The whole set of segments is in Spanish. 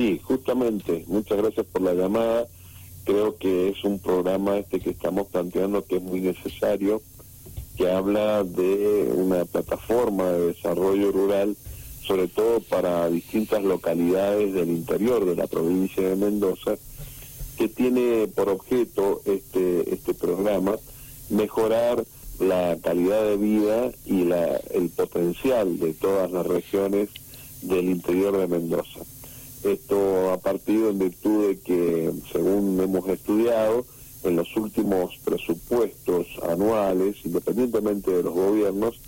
Sí, justamente, muchas gracias por la llamada. Creo que es un programa este que estamos planteando que es muy necesario, que habla de una plataforma de desarrollo rural, sobre todo para distintas localidades del interior de la provincia de Mendoza, que tiene por objeto este, este programa mejorar la calidad de vida y el potencial de todas las regiones del interior de Mendoza. Esto ha partido en virtud de que, según hemos estudiado, en los últimos presupuestos anuales, independientemente de los gobiernos,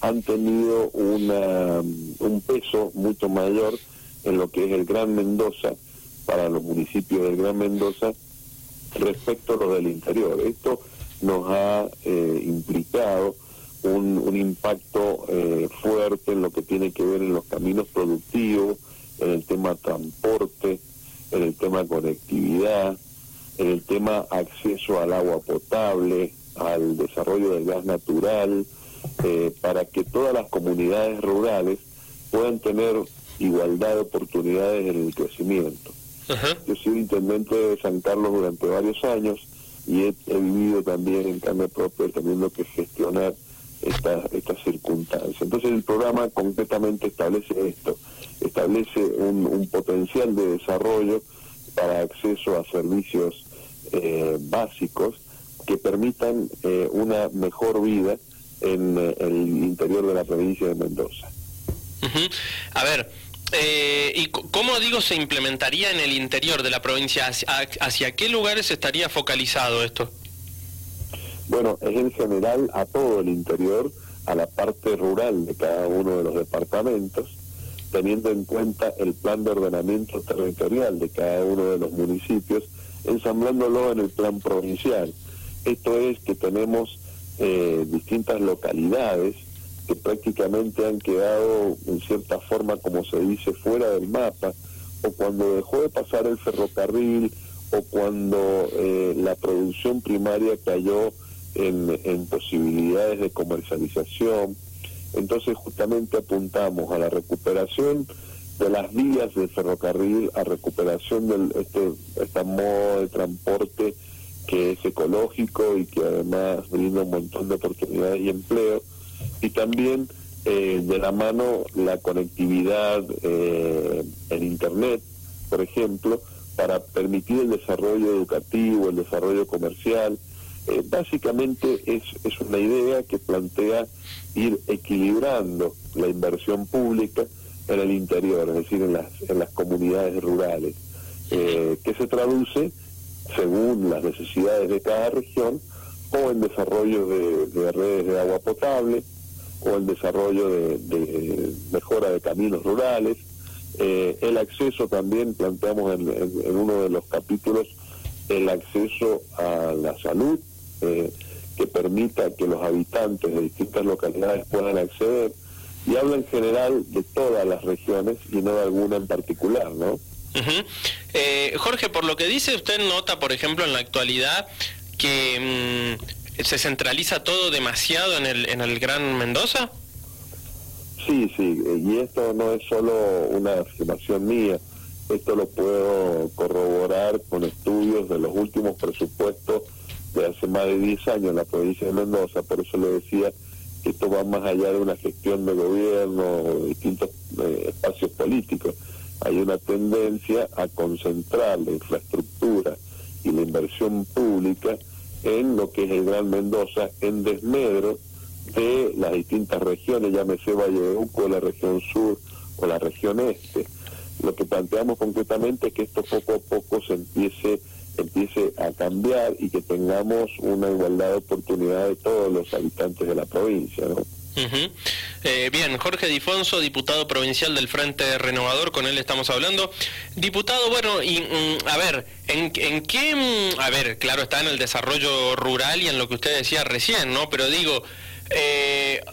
han tenido una, un peso mucho mayor en lo que es el Gran Mendoza, para los municipios del Gran Mendoza, respecto a los del interior. Esto nos ha eh, implicado un, un impacto eh, fuerte en lo que tiene que ver en los caminos productivos, en el tema transporte, en el tema conectividad, en el tema acceso al agua potable, al desarrollo del gas natural, eh, para que todas las comunidades rurales puedan tener igualdad de oportunidades en el crecimiento. Yo he sido intendente de San Carlos durante varios años y he, vivido también en carne propia teniendo que gestionar estas esta circunstancias. Entonces el programa concretamente establece esto, establece un, potencial de desarrollo para acceso a servicios eh, básicos que permitan eh, una mejor vida en eh, el interior de la provincia de Mendoza. A ver, eh, ¿Y cómo digo se implementaría en el interior de la provincia? ¿Hacia, qué lugares estaría focalizado esto? Bueno, es en general a todo el interior, a la parte rural de cada uno de los departamentos, teniendo en cuenta el plan de ordenamiento territorial de cada uno de los municipios, ensamblándolo en el plan provincial. Esto es que tenemos eh, distintas localidades que prácticamente han quedado en cierta forma, como se dice, fuera del mapa, o cuando dejó de pasar el ferrocarril, o cuando eh, la producción primaria cayó en, posibilidades de comercialización. Entonces justamente apuntamos a la recuperación de las vías del ferrocarril, a recuperación de este, esta modo de transporte que es ecológico y que además brinda un montón de oportunidades y empleo y también eh, de la mano la conectividad eh, en Internet, por ejemplo, para permitir el desarrollo educativo, el desarrollo comercial. Eh, básicamente es, es una idea que plantea ir equilibrando la inversión pública en el interior, es decir, en las, en las comunidades rurales, que se traduce, según las necesidades de cada región, o en desarrollo de redes de agua potable, o el desarrollo de, mejora de caminos rurales. Eh, el acceso también, planteamos en, uno de los capítulos, el acceso a la salud, eh, que permita que los habitantes de distintas localidades puedan acceder, y habla en general de todas las regiones y no de alguna en particular, ¿no? Eh, Jorge, por lo que dice, usted nota, por ejemplo, en la actualidad que mm, ¿Se centraliza todo demasiado en el, en el Gran Mendoza? Sí, sí, y esto no es solo una afirmación mía, esto lo puedo corroborar con estudios de los últimos presupuestos de hace más de 10 años en la provincia de Mendoza, por eso le decía que esto va más allá de una gestión de gobierno de distintos eh, espacios políticos. Hay una tendencia a concentrar la infraestructura y la inversión pública en lo que es el Gran Mendoza, en desmedro de las distintas regiones, llámese Valle de Uco, la región sur o la región este. Lo que planteamos concretamente es que esto poco a poco se empiece empiece a cambiar y que tengamos una igualdad de oportunidad de todos los habitantes de la provincia, ¿no? Eh, bien, Jorge Difonso, diputado provincial del Frente Renovador, con él estamos hablando. Diputado, bueno, y mm, a ver, ¿en, qué, mm, a ver, claro, está en el desarrollo rural y en lo que usted decía recién, ¿no? Pero digo, eh,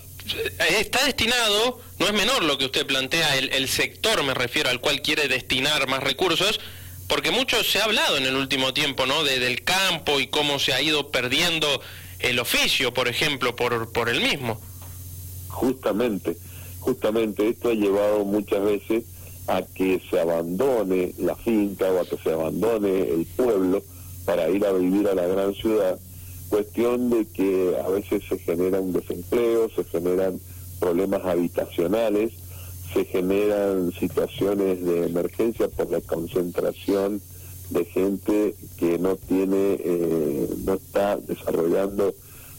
está destinado, no es menor lo que usted plantea, el, sector, me refiero, al cual quiere destinar más recursos, porque mucho se ha hablado en el último tiempo, ¿no? De, del campo y cómo se ha ido perdiendo el oficio, por ejemplo, por, por el mismo justamente, justamente esto ha llevado muchas veces a que se abandone la finca o a que se abandone el pueblo para ir a vivir a la gran ciudad, cuestión de que a veces se generan desempleo, se generan problemas habitacionales, se generan situaciones de emergencia por la concentración de gente que no tiene, eh, no está desarrollando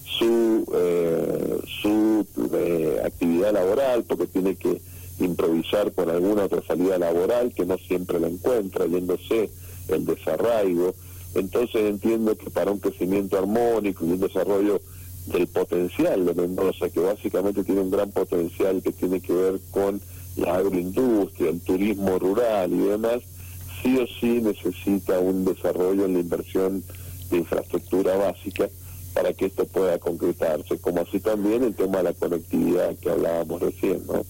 su, eh, su eh, actividad laboral porque tiene que improvisar con alguna otra salida laboral que no siempre la encuentra, yéndose el desarraigo. Entonces entiendo que para un crecimiento armónico y un desarrollo del potencial de Mendoza, que básicamente tiene un gran potencial que tiene que ver con la agroindustria, el turismo rural y demás, sí o sí necesita un desarrollo en la inversión de infraestructura básica para que esto pueda concretarse, como así también el tema de la conectividad que hablábamos recién, ¿no?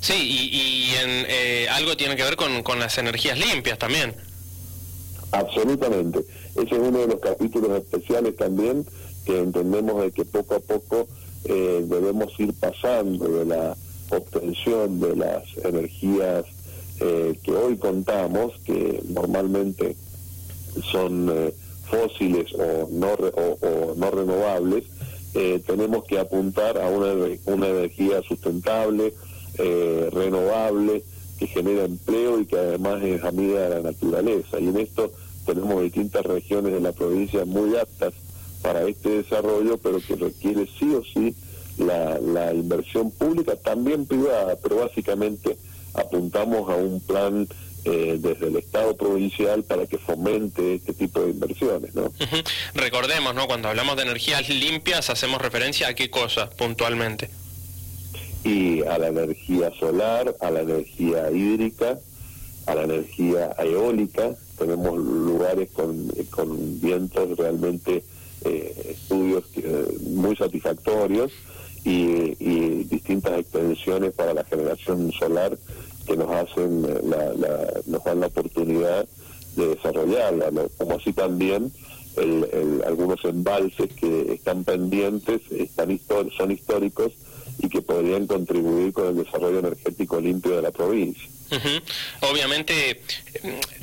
Sí, y, en, eh, algo tiene que ver con, con las energías limpias también. Absolutamente. Ese es uno de los capítulos especiales también que entendemos de que poco a poco eh, debemos ir pasando de la obtención de las energías eh, que hoy contamos, que normalmente son eh, fósiles o no, o, no renovables, tenemos que apuntar a una, una energía sustentable, renovable, que genera empleo y que además es amiga de la naturaleza. Y en esto tenemos distintas regiones de la provincia muy aptas para este desarrollo, pero que requiere sí o sí la, la inversión pública, también privada, pero básicamente apuntamos a un plan eh, desde el Estado provincial para que fomente este tipo de inversiones. ¿no? Recordemos, ¿no? cuando hablamos de energías limpias, hacemos referencia a qué cosa puntualmente. Y a la energía solar, a la energía hídrica, a la energía eólica. Tenemos lugares con, con vientos realmente eh, estudios muy satisfactorios y, distintas extensiones para la generación solar que nos hacen la, nos dan la oportunidad de desarrollarla, como así también algunos embalses que están pendientes, están son históricos y que podrían contribuir con el desarrollo energético limpio de la provincia. Obviamente,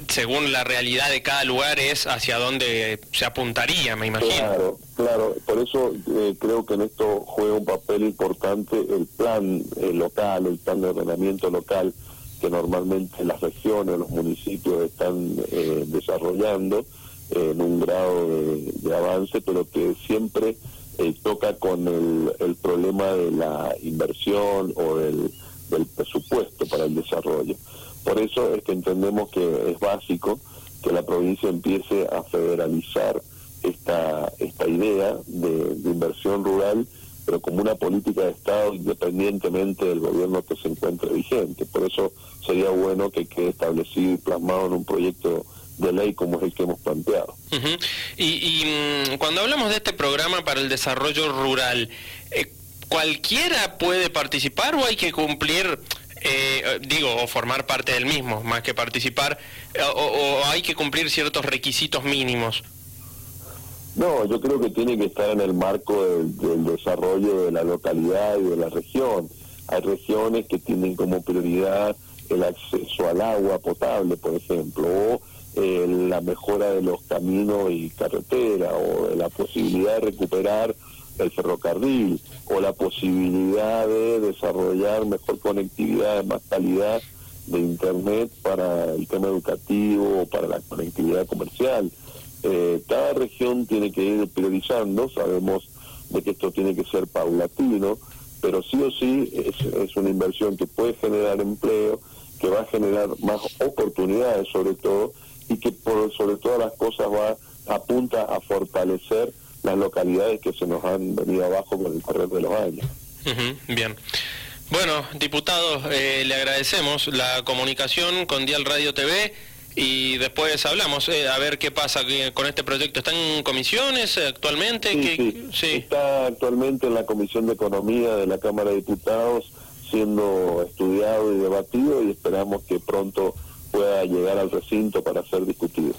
según la realidad de cada lugar, es hacia dónde se apuntaría, me imagino. Claro, claro. Por eso eh, creo que en esto juega un papel importante el plan eh, local, el plan de ordenamiento local, que normalmente las regiones, los municipios están eh, desarrollando en un grado de, avance, pero que siempre toca con el, el problema de la inversión o del del presupuesto para el desarrollo. Por eso es que entendemos que es básico que la provincia empiece a federalizar esta, esta idea de, inversión rural, pero como una política de Estado independientemente del gobierno que se encuentre vigente. Por eso sería bueno que quede establecido y plasmado en un proyecto de ley como es el que hemos planteado. Y, mm, cuando hablamos de este programa para el desarrollo rural, eh, ¿cualquiera puede participar o hay que cumplir, eh, digo, o formar parte del mismo, más que participar, eh, o, hay que cumplir ciertos requisitos mínimos? No, yo creo que tiene que estar en el marco del, desarrollo de la localidad y de la región. Hay regiones que tienen como prioridad el acceso al agua potable, por ejemplo, o eh, la mejora de los caminos y carreteras, o la posibilidad de recuperar el ferrocarril o la posibilidad de desarrollar mejor conectividad, más calidad de Internet para el tema educativo o para la conectividad comercial. Eh, cada región tiene que ir priorizando, sabemos de que esto tiene que ser paulatino, pero sí o sí es una inversión que puede generar empleo, que va a generar más oportunidades sobre todo y que por sobre todas las cosas va apunta a fortalecer las localidades que se nos han venido abajo con el correr de los años. bien. Bueno, diputado, eh, le agradecemos la comunicación con Dial Radio TV y después hablamos eh, a ver qué pasa con este proyecto. ¿Están en comisiones actualmente? Sí, sí. Está actualmente en la Comisión de Economía de la Cámara de Diputados siendo estudiado y debatido y esperamos que pronto pueda llegar al recinto para ser discutido.